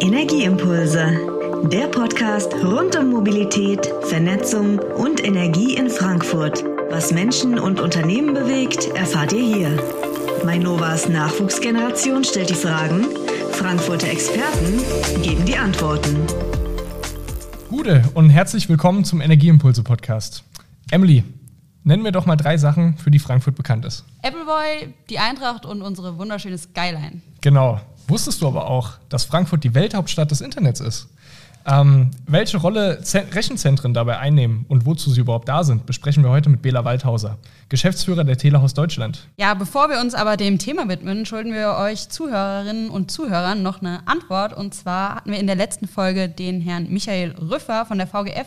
Energieimpulse, der Podcast rund um Mobilität, Vernetzung und Energie in Frankfurt. Was Menschen und Unternehmen bewegt, erfahrt ihr hier. Mainovas Nachwuchsgeneration stellt die Fragen, Frankfurter Experten geben die Antworten. Gute und herzlich willkommen zum Energieimpulse Podcast. Emily, nennen wir doch mal drei Sachen, für die Frankfurt bekannt ist. Appleboy, die Eintracht und unsere wunderschöne Skyline. Genau. Wusstest du aber auch, dass Frankfurt die Welthauptstadt des Internets ist? Ähm, welche Rolle Z Rechenzentren dabei einnehmen und wozu sie überhaupt da sind, besprechen wir heute mit Bela Waldhauser, Geschäftsführer der Telehaus Deutschland. Ja, bevor wir uns aber dem Thema widmen, schulden wir euch Zuhörerinnen und Zuhörern noch eine Antwort. Und zwar hatten wir in der letzten Folge den Herrn Michael Rüffer von der VGF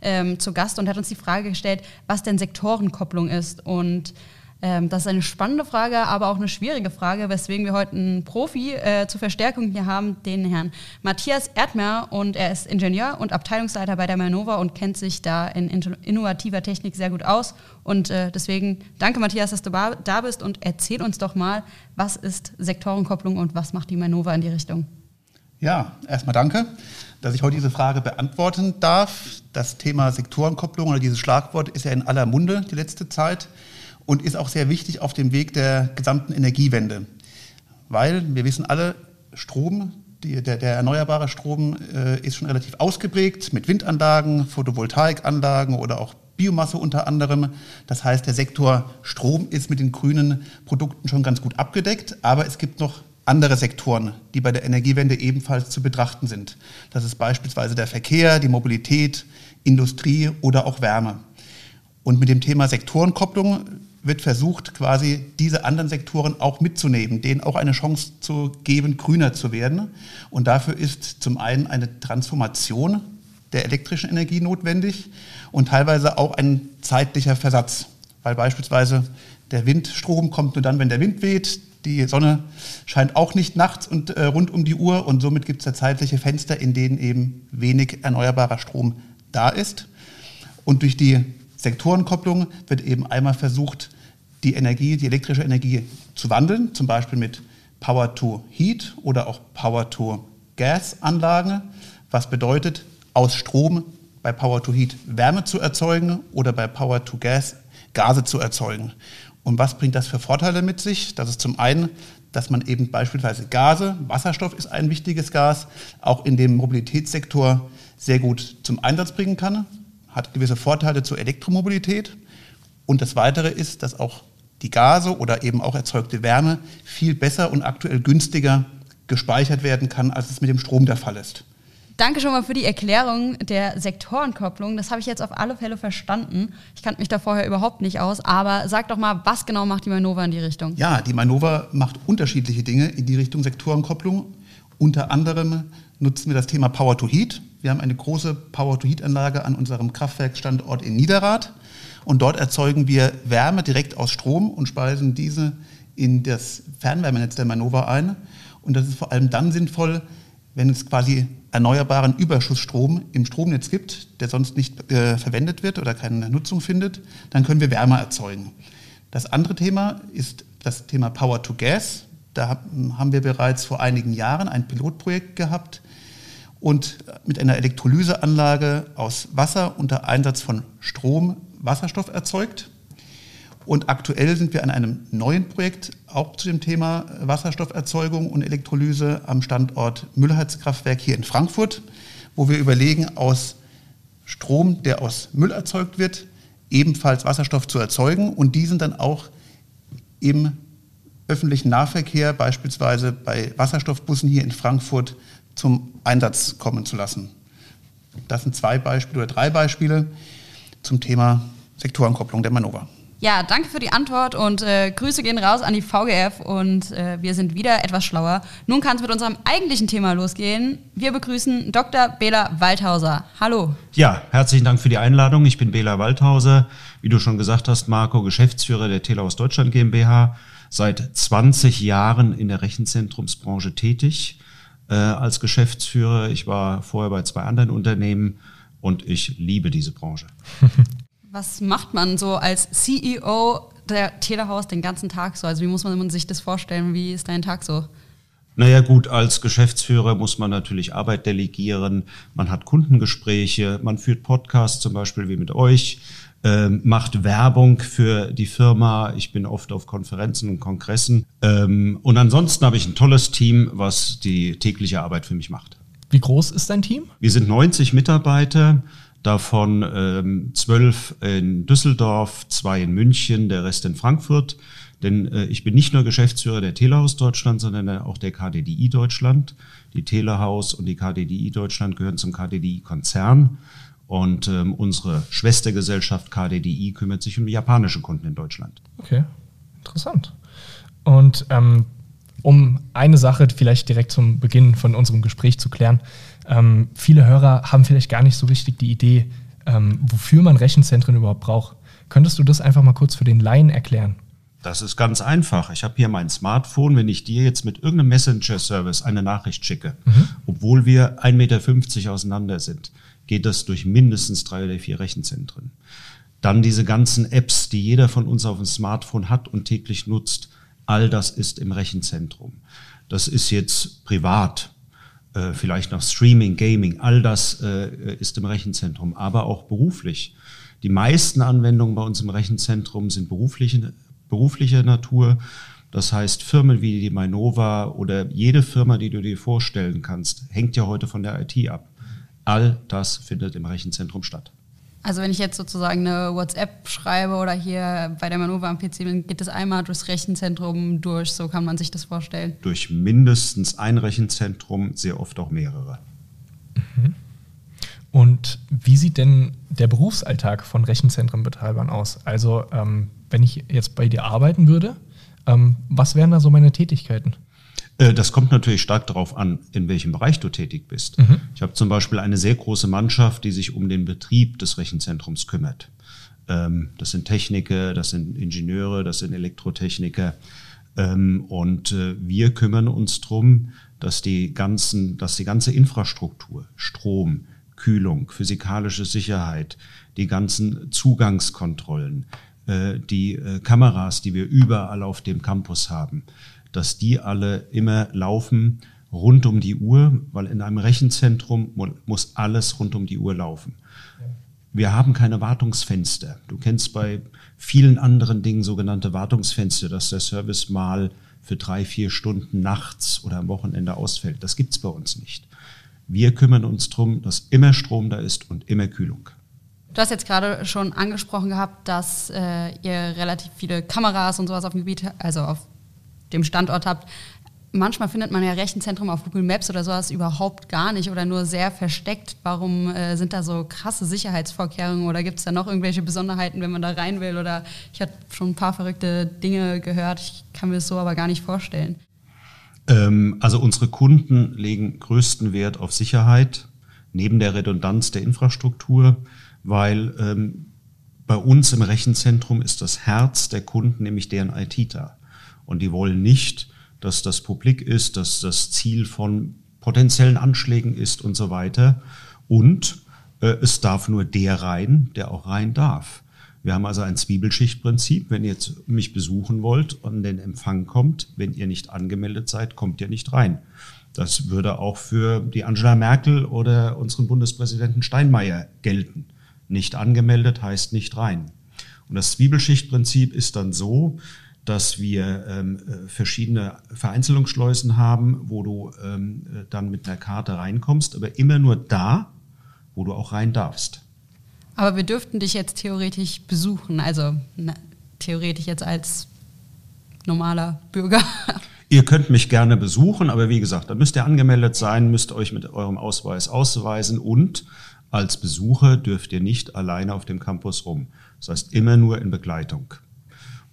ähm, zu Gast und hat uns die Frage gestellt, was denn Sektorenkopplung ist. Und ähm, das ist eine spannende Frage, aber auch eine schwierige Frage, weswegen wir heute einen Profi äh, zur Verstärkung hier haben, den Herrn Matthias Erdmer. Und er ist Ingenieur und Abteilungsleiter bei der Manova und kennt sich da in innovativer Technik sehr gut aus. Und äh, deswegen danke, Matthias, dass du da bist und erzähl uns doch mal, was ist Sektorenkopplung und was macht die Manova in die Richtung? Ja, erstmal danke, dass ich heute diese Frage beantworten darf. Das Thema Sektorenkopplung oder dieses Schlagwort ist ja in aller Munde die letzte Zeit und ist auch sehr wichtig auf dem Weg der gesamten Energiewende. Weil wir wissen alle, Strom, die, der, der, erneuerbare Strom äh, ist schon relativ ausgeprägt mit Windanlagen, Photovoltaikanlagen oder auch Biomasse unter anderem. Das heißt, der Sektor Strom ist mit den grünen Produkten schon ganz gut abgedeckt, aber es gibt noch andere Sektoren, die bei der Energiewende ebenfalls zu betrachten sind. Das ist beispielsweise der Verkehr, die Mobilität, Industrie oder auch Wärme. Und mit dem Thema Sektorenkopplung wird versucht, quasi diese anderen Sektoren auch mitzunehmen, denen auch eine Chance zu geben, grüner zu werden. Und dafür ist zum einen eine Transformation der elektrischen Energie notwendig und teilweise auch ein zeitlicher Versatz, weil beispielsweise der Windstrom kommt nur dann, wenn der Wind weht. Die Sonne scheint auch nicht nachts und äh, rund um die Uhr und somit gibt es da zeitliche Fenster, in denen eben wenig erneuerbarer Strom da ist. Und durch die Sektorenkopplung wird eben einmal versucht, die Energie, die elektrische Energie zu wandeln, zum Beispiel mit Power to Heat oder auch Power to Gas Anlagen, was bedeutet, aus Strom bei Power to Heat Wärme zu erzeugen oder bei Power to Gas Gase zu erzeugen. Und was bringt das für Vorteile mit sich? Das ist zum einen, dass man eben beispielsweise Gase, Wasserstoff ist ein wichtiges Gas, auch in dem Mobilitätssektor sehr gut zum Einsatz bringen kann hat gewisse Vorteile zur Elektromobilität. Und das Weitere ist, dass auch die Gase oder eben auch erzeugte Wärme viel besser und aktuell günstiger gespeichert werden kann, als es mit dem Strom der Fall ist. Danke schon mal für die Erklärung der Sektorenkopplung. Das habe ich jetzt auf alle Fälle verstanden. Ich kannte mich da vorher überhaupt nicht aus. Aber sag doch mal, was genau macht die Manova in die Richtung? Ja, die Manova macht unterschiedliche Dinge in die Richtung Sektorenkopplung. Unter anderem nutzen wir das Thema Power to Heat. Wir haben eine große Power-to-Heat-Anlage an unserem Kraftwerkstandort in Niederrad und dort erzeugen wir Wärme direkt aus Strom und speisen diese in das Fernwärmenetz der Manova ein. Und das ist vor allem dann sinnvoll, wenn es quasi erneuerbaren Überschussstrom im Stromnetz gibt, der sonst nicht äh, verwendet wird oder keine Nutzung findet, dann können wir Wärme erzeugen. Das andere Thema ist das Thema Power to Gas. Da haben wir bereits vor einigen Jahren ein Pilotprojekt gehabt, und mit einer Elektrolyseanlage aus Wasser unter Einsatz von Strom Wasserstoff erzeugt. Und aktuell sind wir an einem neuen Projekt auch zu dem Thema Wasserstofferzeugung und Elektrolyse am Standort Müllheizkraftwerk hier in Frankfurt, wo wir überlegen, aus Strom, der aus Müll erzeugt wird, ebenfalls Wasserstoff zu erzeugen und diesen dann auch im öffentlichen Nahverkehr, beispielsweise bei Wasserstoffbussen hier in Frankfurt, zum Einsatz kommen zu lassen. Das sind zwei Beispiele oder drei Beispiele zum Thema Sektorenkopplung der Manova. Ja, danke für die Antwort und äh, Grüße gehen raus an die VGF und äh, wir sind wieder etwas schlauer. Nun kann es mit unserem eigentlichen Thema losgehen. Wir begrüßen Dr. Bela Waldhauser. Hallo. Ja, herzlichen Dank für die Einladung. Ich bin Bela Waldhauser, wie du schon gesagt hast, Marco, Geschäftsführer der Telehaus Deutschland GmbH, seit 20 Jahren in der Rechenzentrumsbranche tätig äh, als Geschäftsführer. Ich war vorher bei zwei anderen Unternehmen und ich liebe diese Branche. Was macht man so als CEO der Telehaus den ganzen Tag so? Also wie muss man sich das vorstellen? Wie ist dein Tag so? Naja gut, als Geschäftsführer muss man natürlich Arbeit delegieren, man hat Kundengespräche, man führt Podcasts zum Beispiel wie mit euch, ähm, macht Werbung für die Firma. Ich bin oft auf Konferenzen und Kongressen. Ähm, und ansonsten habe ich ein tolles Team, was die tägliche Arbeit für mich macht. Wie groß ist dein Team? Wir sind 90 Mitarbeiter, davon ähm, zwölf in Düsseldorf, zwei in München, der Rest in Frankfurt. Denn äh, ich bin nicht nur Geschäftsführer der Telehaus Deutschland, sondern auch der KDDI Deutschland. Die Telehaus und die KDDI Deutschland gehören zum KDDI-Konzern. Und ähm, unsere Schwestergesellschaft KDDI kümmert sich um japanische Kunden in Deutschland. Okay, interessant. Und ähm, um eine Sache vielleicht direkt zum Beginn von unserem Gespräch zu klären, ähm, viele Hörer haben vielleicht gar nicht so richtig die Idee, ähm, wofür man Rechenzentren überhaupt braucht. Könntest du das einfach mal kurz für den Laien erklären? Das ist ganz einfach. Ich habe hier mein Smartphone. Wenn ich dir jetzt mit irgendeinem Messenger-Service eine Nachricht schicke, mhm. obwohl wir 1,50 Meter auseinander sind, geht das durch mindestens drei oder vier Rechenzentren. Dann diese ganzen Apps, die jeder von uns auf dem Smartphone hat und täglich nutzt, all das ist im Rechenzentrum. Das ist jetzt privat, äh, vielleicht noch Streaming, Gaming, all das äh, ist im Rechenzentrum, aber auch beruflich. Die meisten Anwendungen bei uns im Rechenzentrum sind berufliche, berufliche Natur. Das heißt, Firmen wie die Mainova oder jede Firma, die du dir vorstellen kannst, hängt ja heute von der IT ab. All das findet im Rechenzentrum statt. Also wenn ich jetzt sozusagen eine WhatsApp schreibe oder hier bei der Manova am PC bin, geht das einmal durchs Rechenzentrum durch, so kann man sich das vorstellen. Durch mindestens ein Rechenzentrum, sehr oft auch mehrere. Mhm. Und wie sieht denn der Berufsalltag von Rechenzentrenbetreibern aus? Also ähm, wenn ich jetzt bei dir arbeiten würde, ähm, was wären da so meine Tätigkeiten? Äh, das kommt natürlich stark darauf an, in welchem Bereich du tätig bist. Mhm. Ich habe zum Beispiel eine sehr große Mannschaft, die sich um den Betrieb des Rechenzentrums kümmert. Ähm, das sind Techniker, das sind Ingenieure, das sind Elektrotechniker. Ähm, und äh, wir kümmern uns darum, dass die, ganzen, dass die ganze Infrastruktur, Strom, Kühlung, physikalische Sicherheit, die ganzen Zugangskontrollen, die Kameras, die wir überall auf dem Campus haben, dass die alle immer laufen rund um die Uhr, weil in einem Rechenzentrum muss alles rund um die Uhr laufen. Wir haben keine Wartungsfenster. Du kennst bei vielen anderen Dingen sogenannte Wartungsfenster, dass der Service mal für drei, vier Stunden nachts oder am Wochenende ausfällt. Das gibt's bei uns nicht. Wir kümmern uns darum, dass immer Strom da ist und immer Kühlung. Du hast jetzt gerade schon angesprochen gehabt, dass äh, ihr relativ viele Kameras und sowas auf dem Gebiet, also auf dem Standort habt. Manchmal findet man ja Rechenzentrum auf Google Maps oder sowas überhaupt gar nicht oder nur sehr versteckt. Warum äh, sind da so krasse Sicherheitsvorkehrungen oder gibt es da noch irgendwelche Besonderheiten, wenn man da rein will? Oder ich habe schon ein paar verrückte Dinge gehört. Ich kann mir das so aber gar nicht vorstellen. Ähm, also unsere Kunden legen größten Wert auf Sicherheit neben der Redundanz der Infrastruktur, weil ähm, bei uns im Rechenzentrum ist das Herz der Kunden, nämlich deren IT da. Und die wollen nicht, dass das publik ist, dass das Ziel von potenziellen Anschlägen ist und so weiter. Und äh, es darf nur der rein, der auch rein darf. Wir haben also ein Zwiebelschichtprinzip. Wenn ihr jetzt mich besuchen wollt und den Empfang kommt, wenn ihr nicht angemeldet seid, kommt ihr nicht rein. Das würde auch für die Angela Merkel oder unseren Bundespräsidenten Steinmeier gelten. Nicht angemeldet heißt nicht rein. Und das Zwiebelschichtprinzip ist dann so, dass wir ähm, äh, verschiedene Vereinzelungsschleusen haben, wo du ähm, äh, dann mit einer Karte reinkommst, aber immer nur da, wo du auch rein darfst. Aber wir dürften dich jetzt theoretisch besuchen, also na, theoretisch jetzt als normaler Bürger. Ihr könnt mich gerne besuchen, aber wie gesagt, da müsst ihr angemeldet sein, müsst euch mit eurem Ausweis ausweisen und als Besucher dürft ihr nicht alleine auf dem Campus rum. Das heißt immer nur in Begleitung.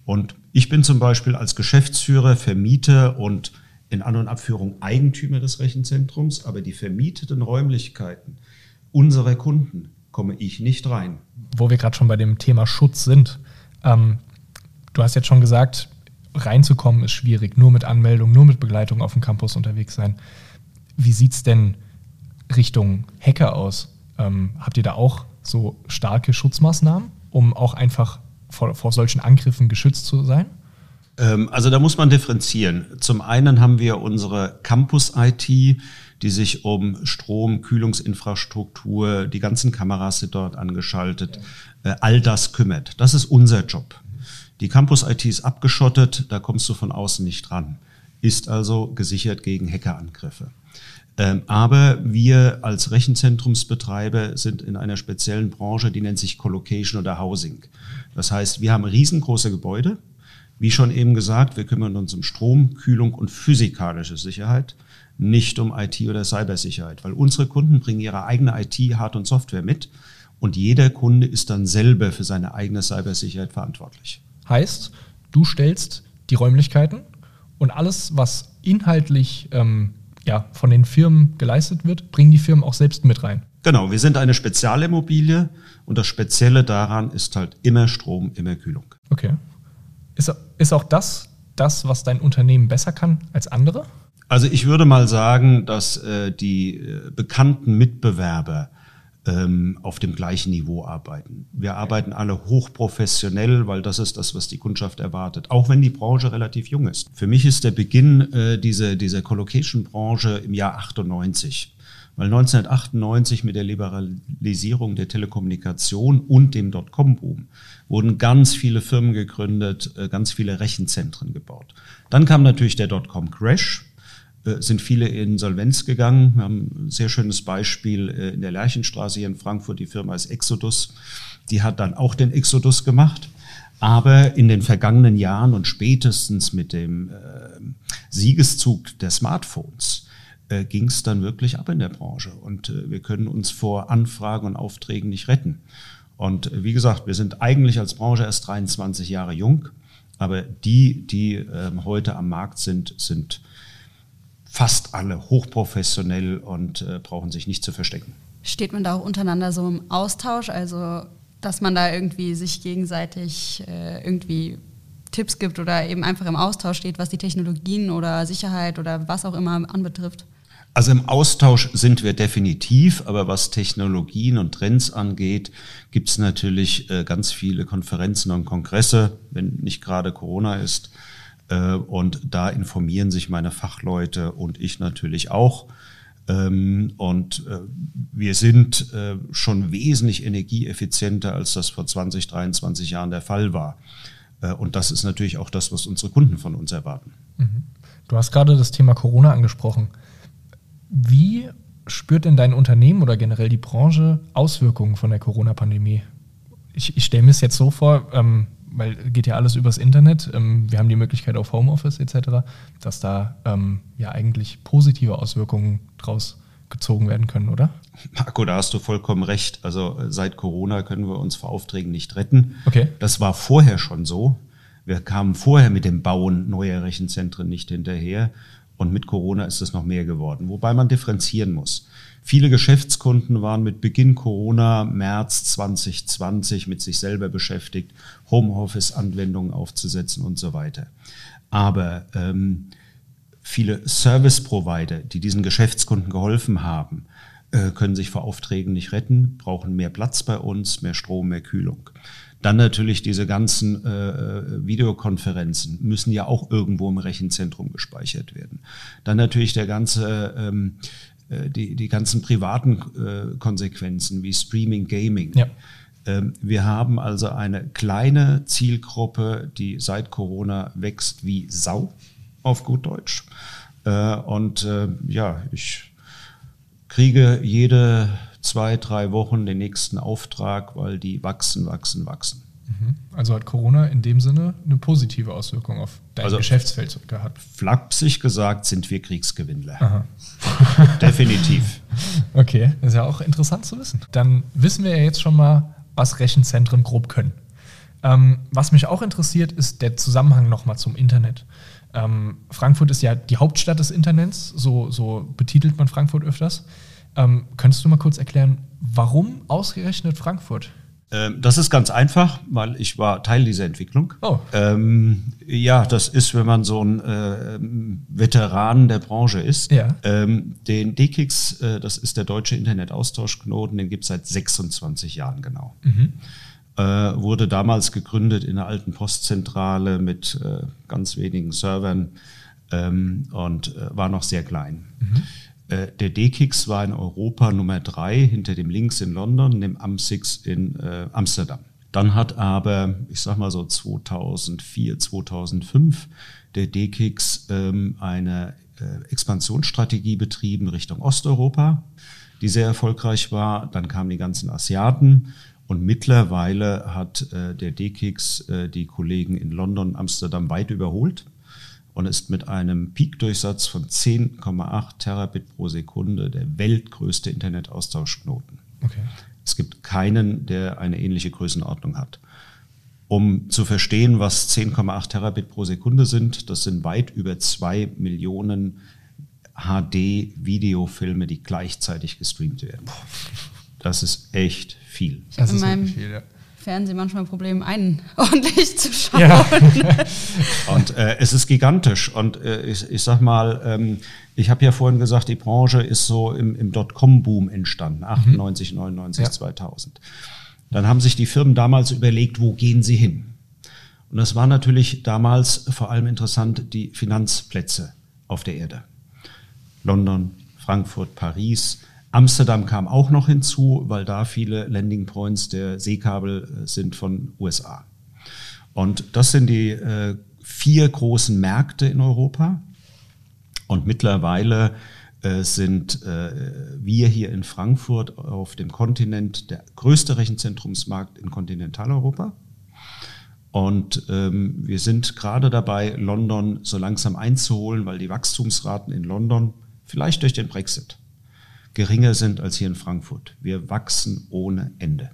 Und ich bin zum Beispiel als Geschäftsführer, Vermieter und in An- und Abführung Eigentümer des Rechenzentrums, aber die vermieteten Räumlichkeiten unserer Kunden komme ich nicht rein. Wo wir gerade schon bei dem Thema Schutz sind. Ähm, du hast jetzt schon gesagt, reinzukommen ist schwierig, nur mit Anmeldung, nur mit Begleitung auf dem Campus unterwegs sein. Wie sieht es denn Richtung Hacker aus? Ähm, habt ihr da auch so starke Schutzmaßnahmen, um auch einfach vor, vor solchen Angriffen geschützt zu sein? Ähm, also da muss man differenzieren. Zum einen haben wir unsere Campus-IT, die sich um Strom, Kühlungsinfrastruktur, die ganzen Kameras sind dort angeschaltet, äh, all das kümmert. Das ist unser Job. Die Campus-IT ist abgeschottet, da kommst du von außen nicht ran. Ist also gesichert gegen Hackerangriffe. Ähm, aber wir als Rechenzentrumsbetreiber sind in einer speziellen Branche, die nennt sich Collocation oder Housing. Das heißt, wir haben riesengroße Gebäude. Wie schon eben gesagt, wir kümmern uns um Strom, Kühlung und physikalische Sicherheit, nicht um IT oder Cybersicherheit, weil unsere Kunden bringen ihre eigene IT, Hard- und Software mit und jeder Kunde ist dann selber für seine eigene Cybersicherheit verantwortlich. Heißt, du stellst die Räumlichkeiten und alles, was inhaltlich ähm, ja, von den Firmen geleistet wird, bringen die Firmen auch selbst mit rein. Genau, wir sind eine Spezialimmobilie und das Spezielle daran ist halt immer Strom, immer Kühlung. Okay. Ist, ist auch das das, was dein Unternehmen besser kann als andere? Also ich würde mal sagen, dass äh, die äh, bekannten Mitbewerber ähm, auf dem gleichen Niveau arbeiten. Wir arbeiten alle hochprofessionell, weil das ist das, was die Kundschaft erwartet, auch wenn die Branche relativ jung ist. Für mich ist der Beginn äh, dieser, dieser Collocation-Branche im Jahr 98. Weil 1998 mit der Liberalisierung der Telekommunikation und dem Dotcom-Boom wurden ganz viele Firmen gegründet, äh, ganz viele Rechenzentren gebaut. Dann kam natürlich der Dotcom-Crash sind viele in Insolvenz gegangen. Wir haben ein sehr schönes Beispiel äh, in der Lerchenstraße hier in Frankfurt. Die Firma ist Exodus. Die hat dann auch den Exodus gemacht. Aber in den vergangenen Jahren und spätestens mit dem äh, Siegeszug der Smartphones äh, ging es dann wirklich ab in der Branche. Und äh, wir können uns vor Anfragen und Aufträgen nicht retten. Und äh, wie gesagt, wir sind eigentlich als Branche erst 23 Jahre jung. Aber die, die ähm, heute am Markt sind, sind fast alle hochprofessionell und äh, brauchen sich nicht zu verstecken. Steht man da auch untereinander so im Austausch, also dass man da irgendwie sich gegenseitig äh, irgendwie Tipps gibt oder eben einfach im Austausch steht, was die Technologien oder Sicherheit oder was auch immer anbetrifft? Also im Austausch sind wir definitiv, aber was Technologien und Trends angeht, gibt es natürlich äh, ganz viele Konferenzen und Kongresse, wenn nicht gerade Corona ist. Äh, und da informieren sich meine Fachleute und ich natürlich auch. Ähm, und äh, wir sind äh, schon wesentlich energieeffizienter, als das vor 20, 23 Jahren der Fall war. Und das ist natürlich auch das, was unsere Kunden von uns erwarten. Mhm. Du hast gerade das Thema Corona angesprochen. Wie spürt denn dein Unternehmen oder generell die Branche Auswirkungen von der Corona-Pandemie? Ich, ich stelle mir es jetzt so vor, ähm, weil geht ja alles übers Internet. Ähm, wir haben die Möglichkeit auf Homeoffice etc., dass da ähm, ja eigentlich positive Auswirkungen draus gezogen werden können, oder? Marco, da hast du vollkommen recht. Also äh, seit Corona können wir uns vor Aufträgen nicht retten. Okay. Das war vorher schon so. Wir kamen vorher mit dem Bauen neuer Rechenzentren nicht hinterher. Und mit Corona ist es noch mehr geworden. Wobei man differenzieren muss. Viele Geschäftskunden waren mit Beginn Corona, März 2020, mit sich selber beschäftigt, Homeoffice-Anwendungen aufzusetzen und so weiter. Aber ähm, viele Service-Provider, die diesen Geschäftskunden geholfen haben, äh, können sich vor Aufträgen nicht retten, brauchen mehr Platz bei uns, mehr Strom, mehr Kühlung. Dann natürlich diese ganzen äh, Videokonferenzen müssen ja auch irgendwo im Rechenzentrum gespeichert werden. Dann natürlich der ganze ähm, äh, die, die ganzen privaten äh, Konsequenzen wie Streaming, Gaming. Ja. Ähm, wir haben also eine kleine Zielgruppe, die seit Corona wächst wie Sau, auf gut Deutsch. Äh, und äh, ja, ich kriege jede zwei, drei Wochen den nächsten Auftrag, weil die wachsen, wachsen, wachsen. Mhm. Also hat Corona in dem Sinne eine positive Auswirkung auf dein also, Geschäftsfeld gehabt? Flapsig gesagt sind wir Kriegsgewinnler. Definitiv. Okay, das ist ja auch interessant zu wissen. Dann wissen wir ja jetzt schon mal, was Rechenzentren grob können. Ähm, was mich auch interessiert, ist der Zusammenhang nochmal zum Internet. Ähm, Frankfurt ist ja die Hauptstadt des Internets, so, so betitelt man Frankfurt öfters. Ähm, könntest du mal kurz erklären, warum ausgerechnet Frankfurt? Ähm, das ist ganz einfach, weil ich war Teil dieser Entwicklung. Oh. Ähm, ja, das ist, wenn man so ein äh, Veteran der Branche ist. Ja. Ähm, den DKIX, äh, das ist der deutsche Internetaustauschknoten, den gibt es seit 26 Jahren genau. Mhm. äh, wurde damals gegründet in der alten Postzentrale mit äh, ganz wenigen Servern ähm, und äh, war noch sehr klein. Mhm. Äh, der D-Kix war in Europa Nummer drei hinter dem Links in London, dem Am6 in äh, Amsterdam. Dann hat aber, ich sag mal so 2004, 2005, der D-Kix ähm, eine äh, Expansionsstrategie betrieben Richtung Osteuropa, die sehr erfolgreich war. Dann kamen die ganzen Asiaten und mittlerweile hat äh, der D-Kix äh, die Kollegen in London, Amsterdam weit überholt und ist mit einem Peak-Durchsatz von 10,8 Terabit pro Sekunde der weltgrößte Internetaustauschknoten. Okay. Es gibt keinen, der eine ähnliche Größenordnung hat. Um zu verstehen, was 10,8 Terabit pro Sekunde sind, das sind weit über zwei Millionen HD-Videofilme, die gleichzeitig gestreamt werden. Das ist echt viel. Habe in meinem viel, ja. Fernsehen manchmal ein Problem, einen ordentlich zu schauen. Ja. und äh, es ist gigantisch. Und äh, ich, ich sag mal, ähm, ich habe ja vorhin gesagt, die Branche ist so im, im Dotcom-Boom entstanden, 98, mhm. 99, ja. 2000. Dann haben sich die Firmen damals überlegt, wo gehen sie hin? Und das war natürlich damals vor allem interessant, die Finanzplätze auf der Erde. London, Frankfurt, Paris, Amsterdam kam auch noch hinzu, weil da viele Landing Points der Seekabel äh, sind von USA. Und das sind die äh, vier großen Märkte in Europa. Und mittlerweile äh, sind äh, wir hier in Frankfurt auf dem Kontinent der größte Rechenzentrumsmarkt in Kontinentaleuropa. Und ähm, wir sind gerade dabei, London so langsam einzuholen, weil die Wachstumsraten in London, vielleicht durch den Brexit, geringer sind als hier in Frankfurt. Wir wachsen ohne Ende.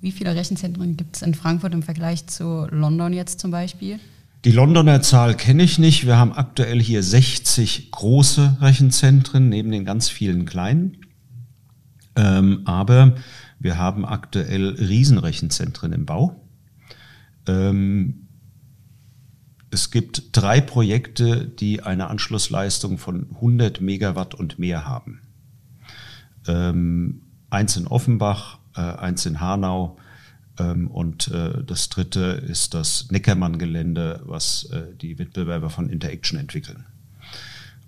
Wie viele Rechenzentren gibt es in Frankfurt im Vergleich zu London jetzt zum Beispiel? Die Londoner Zahl kenne ich nicht. Wir haben aktuell hier 60 große Rechenzentren neben den ganz vielen kleinen. Ähm, aber wir haben aktuell Riesenrechenzentren im Bau. Ähm, es gibt drei Projekte, die eine Anschlussleistung von 100 Megawatt und mehr haben ähm, eins in Offenbach, äh, eins in Hanau ähm, und äh, das dritte ist das Neckermann-Gelände, was äh, die Wettbewerber von Interaction entwickeln.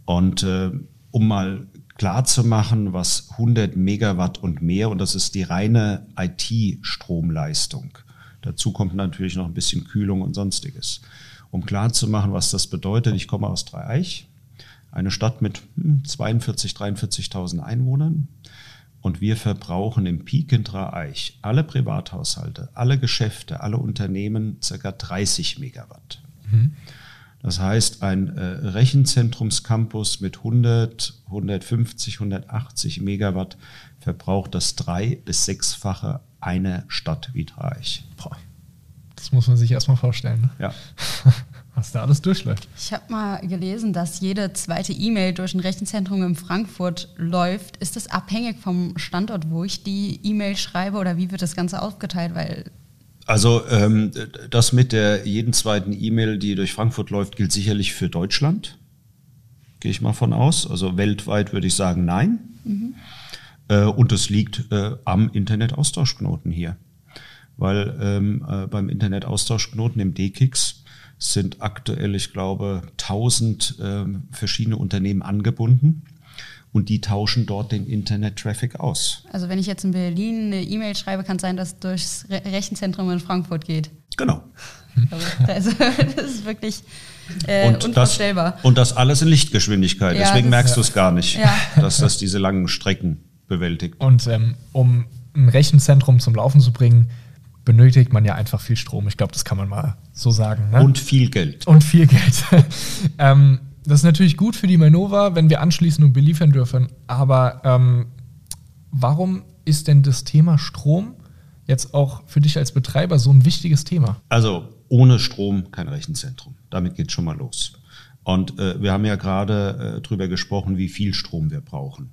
Und äh, um mal klar zu machen, was 100 Megawatt und mehr, und das ist die reine IT-Stromleistung. Dazu kommt natürlich noch ein bisschen Kühlung und sonstiges. Um klar zu machen, was das bedeutet, ich komme aus Dreieich, eine Stadt mit 42, hm, 43.000 Einwohnern. Und wir verbrauchen im Peak in Dreieich alle Privathaushalte, alle Geschäfte, alle Unternehmen ca. 30 Megawatt. Mhm. Das heißt, ein äh, Rechenzentrumscampus mit 100, 150, 180 Megawatt verbraucht das drei- bis sechsfache einer Stadt wie Dreieich. Das muss man sich erstmal vorstellen. Ne? Ja. was da alles durchläuft. Ich habe mal gelesen, dass jede zweite E-Mail durch ein Rechenzentrum in Frankfurt läuft. Ist das abhängig vom Standort, wo ich die E-Mail schreibe oder wie wird das Ganze aufgeteilt? Weil also ähm, das mit der jeden zweiten E-Mail, die durch Frankfurt läuft, gilt sicherlich für Deutschland. Gehe ich mal von aus. Also weltweit würde ich sagen, nein. Mhm. Äh, und es liegt äh, am Internetaustauschknoten hier. Weil ähm, äh, beim Internetaustauschknoten im DKIX sind aktuell, ich glaube, 1000 äh, verschiedene Unternehmen angebunden und die tauschen dort den Internet-Traffic aus. Also wenn ich jetzt in Berlin eine E-Mail schreibe, kann es sein, dass es durchs Re Rechenzentrum in Frankfurt geht. Genau. Also das ist wirklich äh, und unvorstellbar. Das, und das alles in Lichtgeschwindigkeit. Ja, Deswegen merkst du es gar nicht, ja. dass das diese langen Strecken bewältigt. Und ähm, um ein Rechenzentrum zum Laufen zu bringen, benötigt man ja einfach viel Strom. Ich glaube, das kann man mal so sagen. Ne? Und viel Geld. Und viel Geld. ähm, das ist natürlich gut für die Manova, wenn wir anschließen und beliefern dürfen. Aber ähm, warum ist denn das Thema Strom jetzt auch für dich als Betreiber so ein wichtiges Thema? Also ohne Strom kein Rechenzentrum. Damit geht es schon mal los. Und äh, wir haben ja gerade äh, drüber gesprochen, wie viel Strom wir brauchen.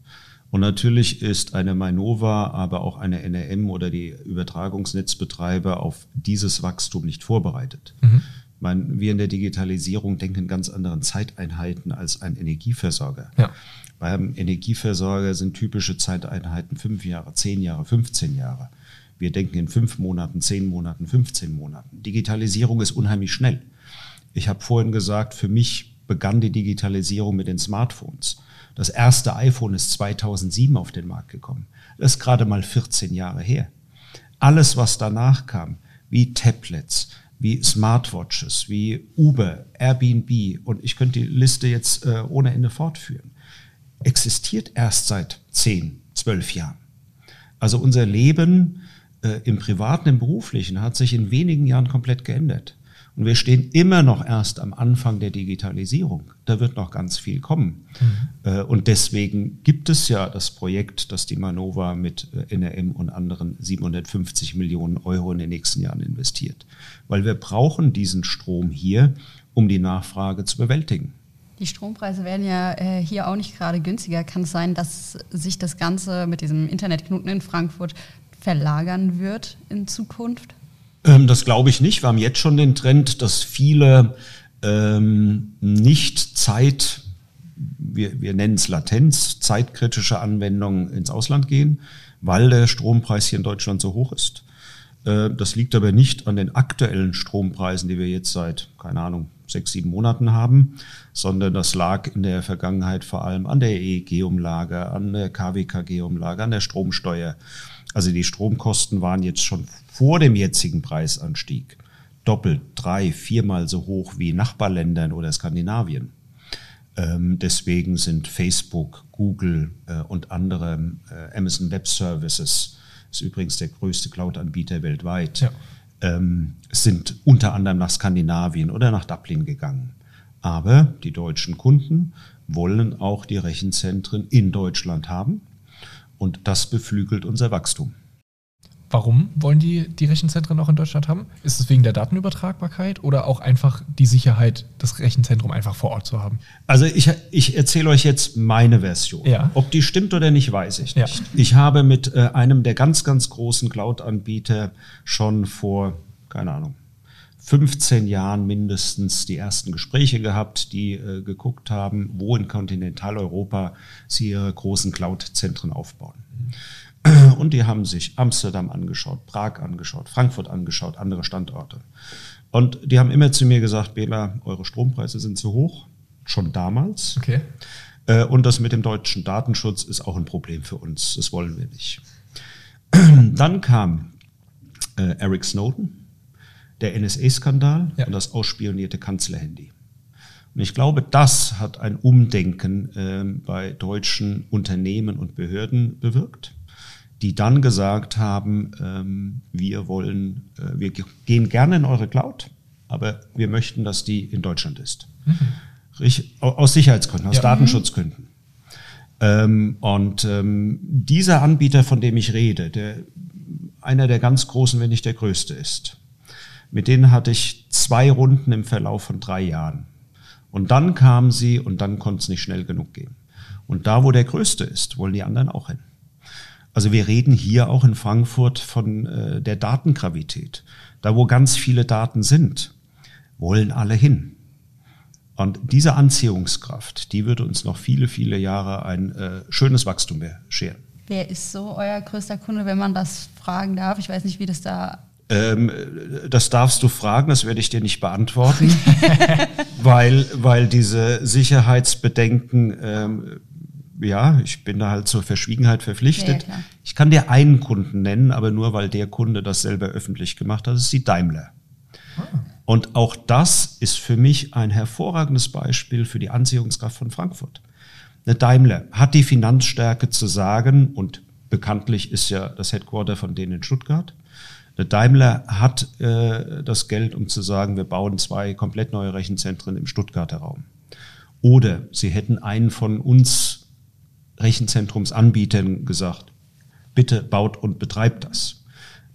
Und natürlich ist eine Mainova, aber auch eine NRM oder die Übertragungsnetzbetreiber auf dieses Wachstum nicht vorbereitet. Mhm. meine, wir in der Digitalisierung denken ganz anderen Zeiteinheiten als ein Energieversorger. Ja. Beim Energieversorger sind typische Zeiteinheiten fünf Jahre, zehn Jahre, 15 Jahre. Wir denken in fünf Monaten, zehn Monaten, 15 Monaten. Digitalisierung ist unheimlich schnell. Ich habe vorhin gesagt, für mich begann die Digitalisierung mit den Smartphones. Das erste iPhone ist 2007 auf den Markt gekommen. Das ist gerade mal 14 Jahre her. Alles, was danach kam, wie Tablets, wie Smartwatches, wie Uber, Airbnb und ich könnte die Liste jetzt äh, ohne Ende fortführen, existiert erst seit 10, 12 Jahren. Also unser Leben äh, im privaten, im beruflichen hat sich in wenigen Jahren komplett geändert. Und wir stehen immer noch erst am Anfang der Digitalisierung. Da wird noch ganz viel kommen. Mhm. Äh, und deswegen gibt es ja das Projekt, das die Manova mit äh, NRM und anderen 750 Millionen Euro in den nächsten Jahren investiert. Weil wir brauchen diesen Strom hier, um die Nachfrage zu bewältigen. Die Strompreise werden ja äh, hier auch nicht gerade günstiger. Kann es sein, dass sich das Ganze mit diesem Internetknoten in Frankfurt verlagern wird in Zukunft? Ähm, das glaube ich nicht. Wir haben jetzt schon den Trend, dass viele ähm, nicht Zeit, wir, wir nennen es Latenz, zeitkritische Anwendungen ins Ausland gehen, weil der Strompreis hier in Deutschland so hoch ist. Äh, das liegt aber nicht an den aktuellen Strompreisen, die wir jetzt seit, keine Ahnung, sechs, sieben Monaten haben, sondern das lag in der Vergangenheit vor allem an der EEG-Umlage, an der KWKG-Umlage, an der Stromsteuer. Also die Stromkosten waren jetzt schon vor dem jetzigen Preisanstieg doppelt, drei, viermal so hoch wie Nachbarländern oder Skandinavien. Ähm, deswegen sind Facebook, Google äh, und andere äh, Amazon Web Services, ist übrigens der größte Cloud-Anbieter weltweit, ja. Ähm, sind unter anderem nach Skandinavien oder nach Dublin gegangen. Aber die deutschen Kunden wollen auch die Rechenzentren in Deutschland haben und das beflügelt unser Wachstum. Warum wollen die die Rechenzentren auch in Deutschland haben? Ist es wegen der Datenübertragbarkeit oder auch einfach die Sicherheit, das Rechenzentrum einfach vor Ort zu haben? Also ich, ich erzähle euch jetzt meine Version. Ja. Ob die stimmt oder nicht, weiß ich nicht. Ja. Ich habe mit äh, einem der ganz, ganz großen Cloud-Anbieter schon vor, keine Ahnung, 15 Jahren mindestens die ersten Gespräche gehabt, die äh, geguckt haben, wo in Kontinentaleuropa sie ihre großen Cloud-Zentren aufbauen. Und die haben sich Amsterdam angeschaut, Prag angeschaut, Frankfurt angeschaut, andere Standorte. Und die haben immer zu mir gesagt, Bela, eure Strompreise sind zu hoch, schon damals. Okay. Äh, und das mit dem deutschen Datenschutz ist auch ein Problem für uns. Das wollen wir nicht. Dann kam äh, Eric Snowden der NSA-Skandal ja. und das ausspionierte Kanzlerhandy. Und ich glaube, das hat ein Umdenken äh, bei deutschen Unternehmen und Behörden bewirkt, die dann gesagt haben, ähm, wir wollen, äh, wir gehen gerne in eure Cloud, aber wir möchten, dass die in Deutschland ist. Mhm. Aus Sicherheitsgründen, aus ja. Datenschutzgründen. Ähm, und ähm, dieser Anbieter, von dem ich rede, der einer der ganz großen, wenn nicht der größte ist, mit denen hatte ich zwei Runden im Verlauf von drei Jahren. Und dann kamen sie und dann konnte es nicht schnell genug gehen. Und da, wo der Größte ist, wollen die anderen auch hin. Also wir reden hier auch in Frankfurt von äh, der Datengravität. Da, wo ganz viele Daten sind, wollen alle hin. Und diese Anziehungskraft, die wird uns noch viele, viele Jahre ein äh, schönes Wachstum bescheren. Wer ist so euer größter Kunde, wenn man das fragen darf? Ich weiß nicht, wie das da ähm, das darfst du fragen, das werde ich dir nicht beantworten, weil, weil diese Sicherheitsbedenken, ähm, ja, ich bin da halt zur Verschwiegenheit verpflichtet. Ja, ich kann dir einen Kunden nennen, aber nur weil der Kunde das selber öffentlich gemacht hat, das ist die Daimler. Ah. Und auch das ist für mich ein hervorragendes Beispiel für die Anziehungskraft von Frankfurt. Eine Daimler hat die Finanzstärke zu sagen, und bekanntlich ist ja das Headquarter von denen in Stuttgart, Daimler hat äh, das Geld, um zu sagen, wir bauen zwei komplett neue Rechenzentren im Stuttgarter Raum. Oder sie hätten einen von uns Rechenzentrumsanbietern gesagt, bitte baut und betreibt das.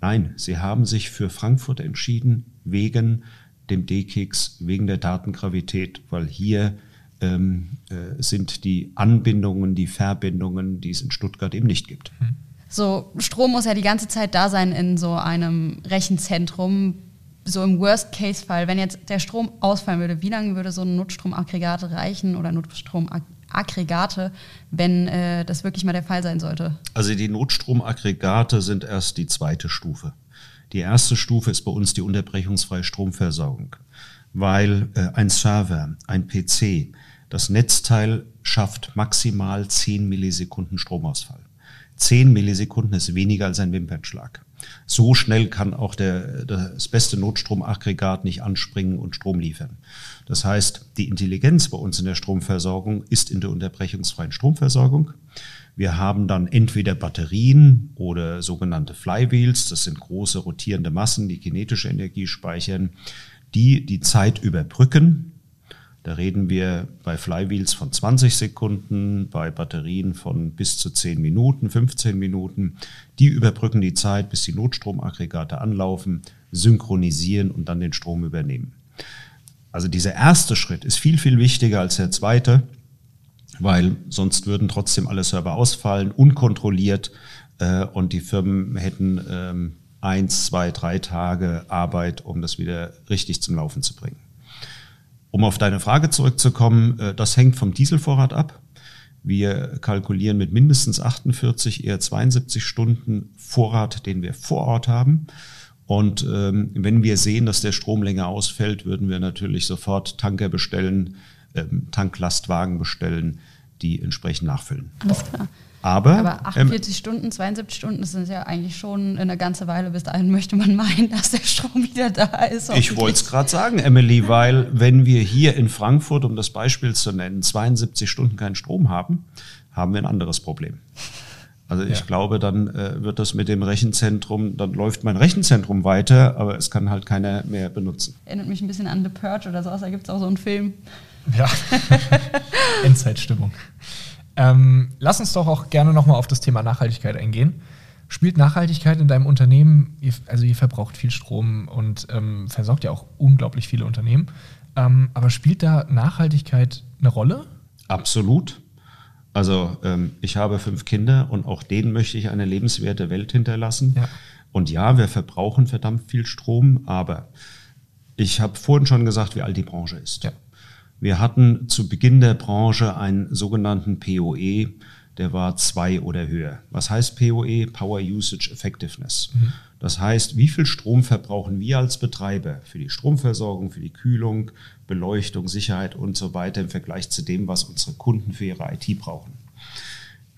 Nein, sie haben sich für Frankfurt entschieden, wegen dem D-Kicks, wegen der Datengravität, weil hier ähm, äh, sind die Anbindungen, die Verbindungen, die es in Stuttgart eben nicht gibt. Hm. So, Strom muss ja die ganze Zeit da sein in so einem Rechenzentrum. So im Worst-Case-Fall, wenn jetzt der Strom ausfallen würde, wie lange würde so ein Notstromaggregat reichen oder Notstromanlage Notstromaggregate, wenn äh, das wirklich mal der Fall sein sollte? Also die Notstromaggregate sind erst die zweite Stufe. Die erste Stufe ist bei uns die unterbrechungsfreie Stromversorgung, weil äh, ein Server, ein PC, das Netzteil schafft maximal 10 Millisekunden Stromausfall. 10 Millisekunden ist weniger als ein Wimpernschlag. So schnell kann auch der, das beste Notstromaggregat nicht anspringen und Strom liefern. Das heißt, die Intelligenz bei uns in der Stromversorgung ist in der unterbrechungsfreien Stromversorgung. Wir haben dann entweder Batterien oder sogenannte Flywheels, das sind große rotierende Massen, die kinetische Energie speichern, die die Zeit überbrücken da reden wir bei Flywheels von 20 Sekunden, bei Batterien von bis zu 10 Minuten, 15 Minuten. Die überbrücken die Zeit, bis die Notstromaggregate anlaufen, synchronisieren und dann den Strom übernehmen. Also dieser erste Schritt ist viel, viel wichtiger als der zweite, weil sonst würden trotzdem alle Server ausfallen, unkontrolliert äh, und die Firmen hätten ähm, eins, zwei, drei Tage Arbeit, um das wieder richtig zum Laufen zu bringen. Um auf deine Frage zurückzukommen, äh, das hängt vom Dieselvorrat ab. Wir kalkulieren mit mindestens 48, eher 72 Stunden Vorrat, den wir vor Ort haben. Und ähm, wenn wir sehen, dass der Strom länger ausfällt, würden wir natürlich sofort Tanker bestellen, ähm, Tanklastwagen bestellen, die entsprechend nachfüllen. Alles klar. Aber, Aber 48 ähm, Stunden, 72 Stunden, das sind ja eigentlich schon eine ganze Weile. Bis dahin möchte man meinen, dass der Strom wieder da ist. Ich wollte es gerade sagen, Emily, weil wenn wir hier in Frankfurt, um das Beispiel zu nennen, 72 Stunden keinen Strom haben, haben wir ein anderes Problem. Also ich ja. glaube, dann äh, wird das mit dem Rechenzentrum, dann läuft mein Rechenzentrum weiter, aber es kann halt keiner mehr benutzen. Erinnert mich ein bisschen an The Purge oder sowas, da gibt es auch so einen Film. Ja, Endzeitstimmung. Ähm, lass uns doch auch gerne nochmal auf das Thema Nachhaltigkeit eingehen. Spielt Nachhaltigkeit in deinem Unternehmen, also ihr verbraucht viel Strom und ähm, versorgt ja auch unglaublich viele Unternehmen, ähm, aber spielt da Nachhaltigkeit eine Rolle? Absolut. Also ähm, ich habe fünf Kinder und auch denen möchte ich eine lebenswerte Welt hinterlassen. Ja. Und ja, wir verbrauchen verdammt viel Strom, aber ich habe vorhin schon gesagt, wie alt die Branche ist. Ja. Wir hatten zu Beginn der Branche einen sogenannten POE, der war zwei oder höher. Was heißt POE? Power Usage Effectiveness. Mhm. Das heißt, wie viel Strom verbrauchen wir als Betreiber für die Stromversorgung, für die Kühlung, Beleuchtung, Sicherheit und so weiter im Vergleich zu dem, was unsere Kunden für ihre IT brauchen.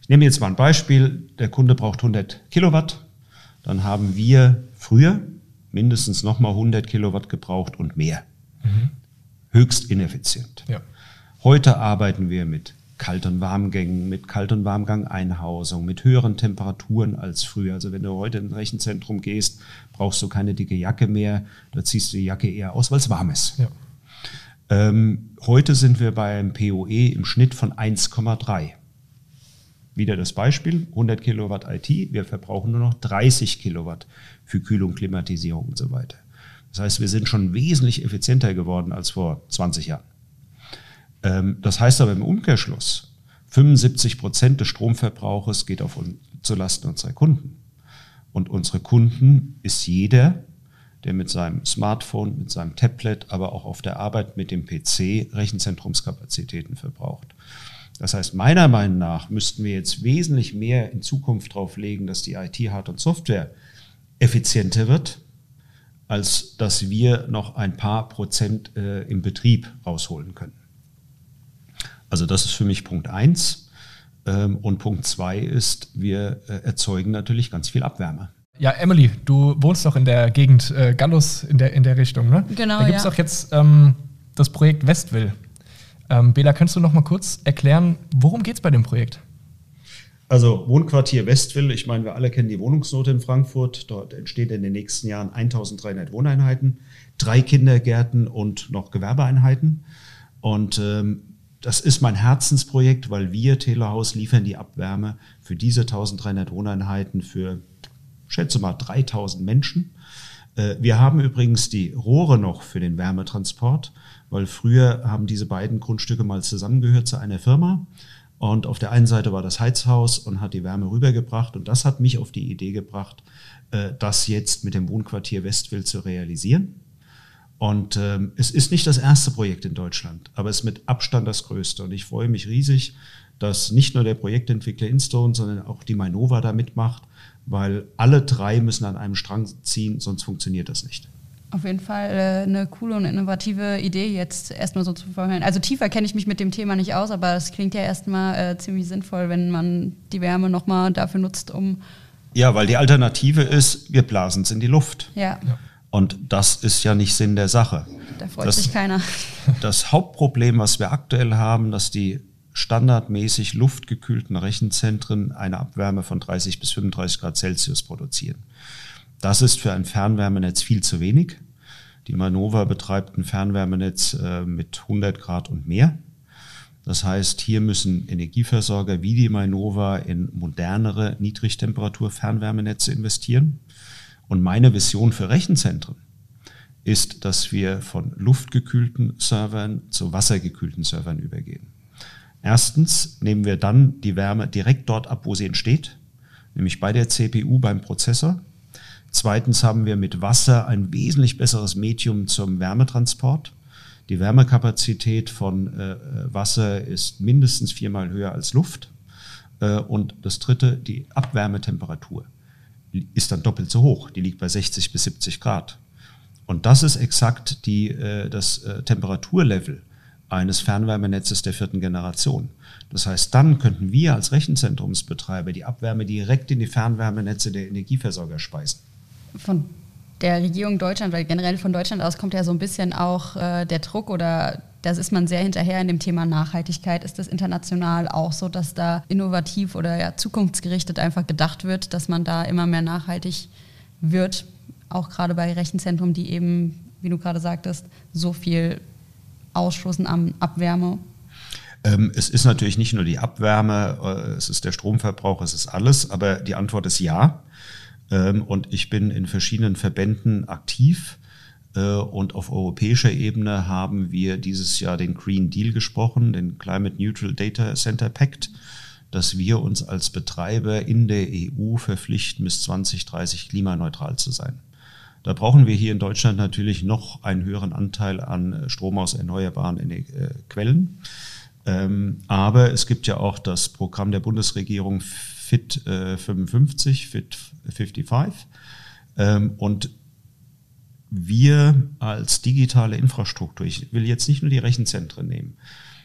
Ich nehme jetzt mal ein Beispiel. Der Kunde braucht 100 Kilowatt. Dann haben wir früher mindestens nochmal 100 Kilowatt gebraucht und mehr. Mhm höchst ineffizient. Ja. Heute arbeiten wir mit Kalt- und Warmgängen, mit Kalt- und Warmgang-Einhausung, mit höheren Temperaturen als früher. Also wenn du heute in ein Rechenzentrum gehst, brauchst du keine dicke Jacke mehr, da ziehst du die Jacke eher aus, weil es warm ist. Ja. Ähm, heute sind wir beim POE im Schnitt von 1,3. Wieder das Beispiel, 100 Kilowatt IT, wir verbrauchen nur noch 30 Kilowatt für Kühlung, Klimatisierung und so weiter. Das heißt, wir sind schon wesentlich effizienter geworden als vor 20 Jahren. Ähm, das heißt aber im Umkehrschluss, 75 Prozent des Stromverbrauches geht auf uns, zulasten unserer Kunden. Und unsere Kunden ist jeder, der mit seinem Smartphone, mit seinem Tablet, aber auch auf der Arbeit mit dem PC Rechenzentrumskapazitäten verbraucht. Das heißt, meiner Meinung nach müssten wir jetzt wesentlich mehr in Zukunft drauf legen, dass die IT, Hard- und Software effizienter wird, als dass wir noch ein paar Prozent äh, im Betrieb rausholen können. Also das ist für mich Punkt eins. Ähm, und Punkt zwei ist, wir äh, erzeugen natürlich ganz viel Abwärme. Ja, Emily, du wohnst doch in der Gegend äh, Gallus in der, in der Richtung, ne? Genau. Da gibt es ja. doch jetzt ähm, das Projekt Westville. Ähm, Bela, könntest du noch mal kurz erklären, worum geht es bei dem Projekt? Also Wohnquartier Westville, ich meine, wir alle kennen die Wohnungsnote in Frankfurt. Dort entstehen in den nächsten Jahren 1300 Wohneinheiten, drei Kindergärten und noch Gewerbeeinheiten. Und ähm, das ist mein Herzensprojekt, weil wir, Telehaus, liefern die Abwärme für diese 1300 Wohneinheiten für, schätze mal, 3000 Menschen. Äh, wir haben übrigens die Rohre noch für den Wärmetransport, weil früher haben diese beiden Grundstücke mal zusammengehört zu einer Firma. Und auf der einen Seite war das Heizhaus und hat die Wärme rübergebracht. Und das hat mich auf die Idee gebracht, äh, das jetzt mit dem Wohnquartier Westville zu realisieren. Und ähm, es ist nicht das erste Projekt in Deutschland, aber es ist mit Abstand das größte. Und ich freue mich riesig, dass nicht nur der Projektentwickler Instone, sondern auch die Mainova da mitmacht, weil alle drei müssen an einem Strang ziehen, sonst funktioniert das nicht. Auf jeden Fall äh, eine coole und innovative Idee jetzt erstmal so zu verhören. Also tiefer kenne ich mich mit dem Thema nicht aus, aber es klingt ja erstmal äh, ziemlich sinnvoll, wenn man die Wärme nochmal dafür nutzt, um... Ja, weil die Alternative ist, wir blasen es in die Luft. Ja. ja. Und das ist ja nicht Sinn der Sache. Da freut das, sich keiner. Das Hauptproblem, was wir aktuell haben, dass die standardmäßig luftgekühlten Rechenzentren eine Abwärme von 30 bis 35 Grad Celsius produzieren. Das ist für ein Fernwärmenetz viel zu wenig. Die Manova betreibt ein Fernwärmenetz äh, mit 100 Grad und mehr. Das heißt, hier müssen Energieversorger wie die Mainova in modernere Niedrigtemperatur-Fernwärmenetze investieren. Und meine Vision für Rechenzentren ist, dass wir von luftgekühlten Servern zu wassergekühlten Servern übergehen. Erstens nehmen wir dann die Wärme direkt dort ab, wo sie entsteht, nämlich bei der CPU beim Prozessor. Zweitens haben wir mit Wasser ein wesentlich besseres Medium zum Wärmetransport. Die Wärmekapazität von äh, Wasser ist mindestens viermal höher als Luft. Äh, und das dritte, die Abwärmetemperatur ist dann doppelt so hoch. Die liegt bei 60 bis 70 Grad. Und das ist exakt die, äh, das äh, Temperaturlevel eines Fernwärmenetzes der vierten Generation. Das heißt, dann könnten wir als Rechenzentrumsbetreiber die Abwärme direkt in die Fernwärmenetze der Energieversorger speisen von der Regierung Deutschland, weil generell von Deutschland aus kommt ja so ein bisschen auch äh, der Druck oder das ist man sehr hinterher in dem Thema Nachhaltigkeit. Ist das international auch so, dass da innovativ oder ja, zukunftsgerichtet einfach gedacht wird, dass man da immer mehr nachhaltig wird, auch gerade bei Rechenzentren, die eben, wie du gerade sagtest, so viel ausstoßen an Abwärme? Ähm, es ist natürlich nicht nur die Abwärme, äh, es ist der Stromverbrauch, es ist alles, aber die Antwort ist ja. Ähm, und ich bin in verschiedenen Verbänden aktiv. Äh, und auf europäischer Ebene haben wir dieses Jahr den Green Deal gesprochen, den Climate Neutral Data Center Pact, dass wir uns als Betreiber in der EU verpflichten, bis 2030 klimaneutral zu sein. Da brauchen wir hier in Deutschland natürlich noch einen höheren Anteil an Strom aus erneuerbaren äh, Quellen. Ähm, aber es gibt ja auch das Programm der Bundesregierung Fit äh, 55, Fit 55. Ähm, und wir als digitale Infrastruktur, ich will jetzt nicht nur die Rechenzentren nehmen,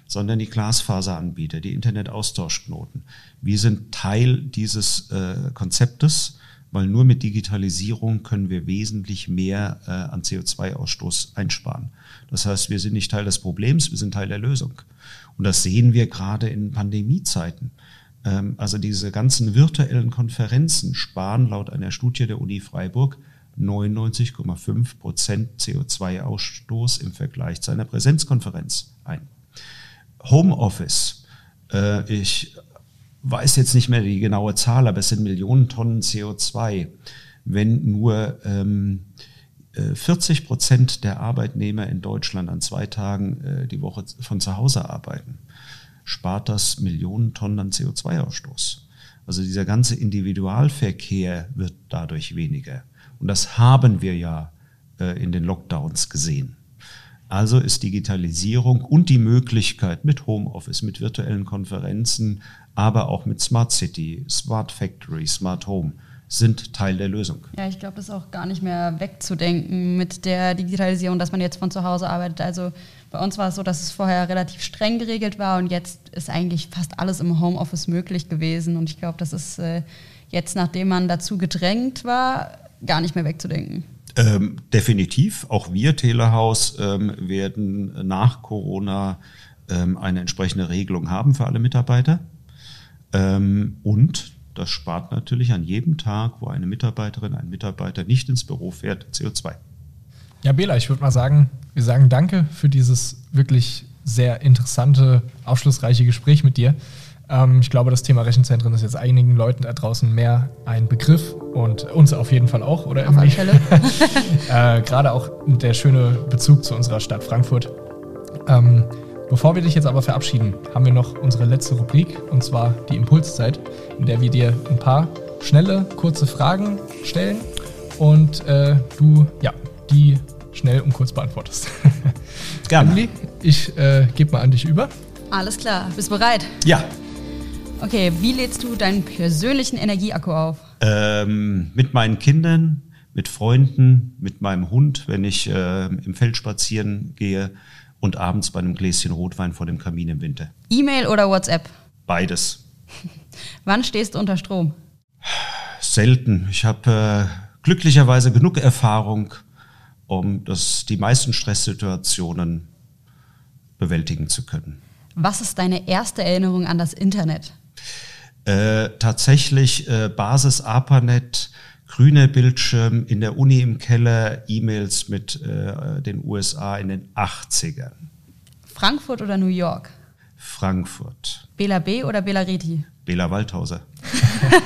sondern die Glasfaseranbieter, die Internetaustauschknoten. Wir sind Teil dieses äh, Konzeptes, weil nur mit Digitalisierung können wir wesentlich mehr äh, an CO2-Ausstoß einsparen. Das heißt, wir sind nicht Teil des Problems, wir sind Teil der Lösung. Und das sehen wir gerade in Pandemiezeiten. Ähm, also diese ganzen virtuellen Konferenzen sparen laut einer Studie der Uni Freiburg 99,5 Prozent CO2-Ausstoß im Vergleich zu einer Präsenzkonferenz ein. Homeoffice, äh, ich weiß jetzt nicht mehr die genaue Zahl, aber es sind Millionen Tonnen CO2. Wenn nur ähm, 40 äh, Prozent der Arbeitnehmer in Deutschland an zwei Tagen äh, die Woche von zu Hause arbeiten, spart das Millionen Tonnen an CO2-Ausstoß. Also dieser ganze Individualverkehr wird dadurch weniger. Und das haben wir ja äh, in den Lockdowns gesehen. Also ist Digitalisierung und die Möglichkeit mit Homeoffice, mit virtuellen Konferenzen, aber auch mit Smart City, Smart Factory, Smart Home sind Teil der Lösung. Ja, ich glaube, das ist auch gar nicht mehr wegzudenken mit der Digitalisierung, dass man jetzt von zu Hause arbeitet. Also bei uns war es so, dass es vorher relativ streng geregelt war und jetzt ist eigentlich fast alles im Homeoffice möglich gewesen. Und ich glaube, das ist äh, jetzt, nachdem man dazu gedrängt war, gar nicht mehr wegzudenken. Ähm, definitiv. Auch wir, Telehaus, ähm, werden nach Corona ähm, eine entsprechende Regelung haben für alle Mitarbeiter. Ähm, und das spart natürlich an jedem Tag, wo eine Mitarbeiterin, ein Mitarbeiter nicht ins Büro fährt, CO2. Ja, Bela, ich würde mal sagen, wir sagen danke für dieses wirklich sehr interessante, aufschlussreiche Gespräch mit dir. Ähm, ich glaube, das Thema Rechenzentren ist jetzt einigen Leuten da draußen mehr ein Begriff und uns auf jeden Fall auch, oder? Auf alle Fälle. äh, Gerade auch der schöne Bezug zu unserer Stadt Frankfurt. Ähm, bevor wir dich jetzt aber verabschieden, haben wir noch unsere letzte Rubrik und zwar die Impulszeit, in der wir dir ein paar schnelle, kurze Fragen stellen und äh, du ja, die schnell und kurz beantwortest. Gerne. Emily, ich äh, gebe mal an dich über. Alles klar, bist bereit? Ja. Okay, wie lädst du deinen persönlichen Energieakku auf? Ähm, mit meinen Kindern, mit Freunden, mit meinem Hund, wenn ich äh, im Feld spazieren gehe und abends bei einem Gläschen Rotwein vor dem Kamin im Winter. E-Mail oder WhatsApp? Beides. Wann stehst du unter Strom? Selten. Ich habe äh, glücklicherweise genug Erfahrung, um das, die meisten Stresssituationen bewältigen zu können. Was ist deine erste Erinnerung an das Internet? Äh, tatsächlich äh, Basis ARPANET, grüner Bildschirm in der Uni im Keller, E-Mails mit äh, den USA in den 80ern. Frankfurt oder New York? Frankfurt. Bela B. oder Bela Reti? Bela Waldhauser.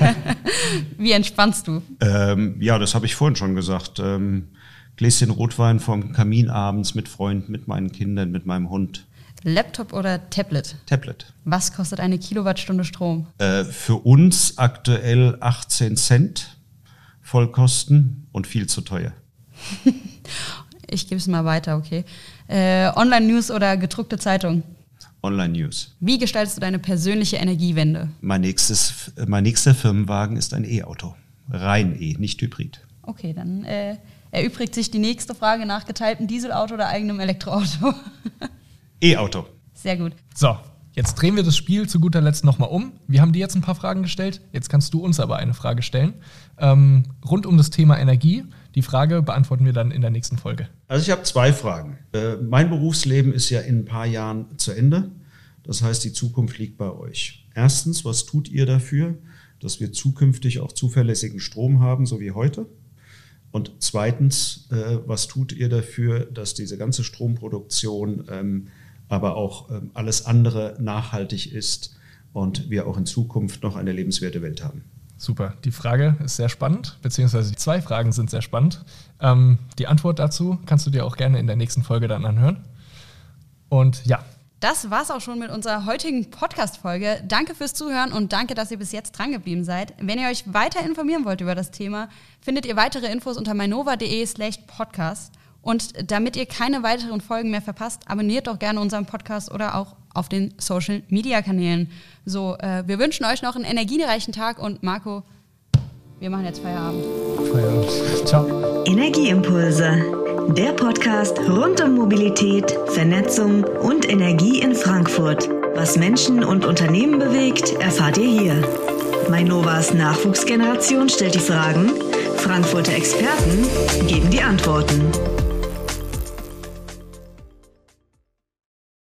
Wie entspannst du? Ähm, ja, das habe ich vorhin schon gesagt. Ähm, Gläschen Rotwein vom Kamin abends mit Freunden, mit meinen Kindern, mit meinem Hund. Laptop oder Tablet? Tablet. Was kostet eine Kilowattstunde Strom? Äh, für uns aktuell 18 Cent Vollkosten und viel zu teuer. Ich gebe es mal weiter, okay. Äh, Online-News oder gedruckte Zeitung? Online-News. Wie gestaltest du deine persönliche Energiewende? Mein, nächstes, mein nächster Firmenwagen ist ein E-Auto. Rein E, nicht Hybrid. Okay, dann äh, erübrigt sich die nächste Frage nach geteiltem Dieselauto oder eigenem Elektroauto. E-Auto. Sehr gut. So, jetzt drehen wir das Spiel zu guter Letzt nochmal um. Wir haben dir jetzt ein paar Fragen gestellt. Jetzt kannst du uns aber eine Frage stellen. Ähm, rund um das Thema Energie. Die Frage beantworten wir dann in der nächsten Folge. Also ich habe zwei Fragen. Äh, mein Berufsleben ist ja in ein paar Jahren zu Ende. Das heißt, die Zukunft liegt bei euch. Erstens, was tut ihr dafür, dass wir zukünftig auch zuverlässigen Strom haben, so wie heute? Und zweitens, äh, was tut ihr dafür, dass diese ganze Stromproduktion, ähm, aber auch ähm, alles andere nachhaltig ist und wir auch in Zukunft noch eine lebenswerte Welt haben? Super. Die Frage ist sehr spannend, beziehungsweise die zwei Fragen sind sehr spannend. Ähm, die Antwort dazu kannst du dir auch gerne in der nächsten Folge dann anhören. Und ja, Das war's auch schon mit unserer heutigen Podcast-Folge. Danke fürs Zuhören und danke, dass ihr bis jetzt dran geblieben seid. Wenn ihr euch weiter informieren wollt über das Thema, findet ihr weitere Infos unter mainova.de slash podcast. Und damit ihr keine weiteren Folgen mehr verpasst, abonniert doch gerne unseren Podcast oder auch auf den Social Media Kanälen. So, äh, wir wünschen euch noch einen energiereichen Tag und Marco, wir machen jetzt Feierabend. Feierabend. Ciao. Energieimpulse. Der Podcast rund um Mobilität, Vernetzung und Energie in Frankfurt. Was Menschen und Unternehmen bewegt, erfahrt ihr hier. Mainovas Nachwuchsgeneration stellt die Fragen, Frankfurter Experten geben die Antworten.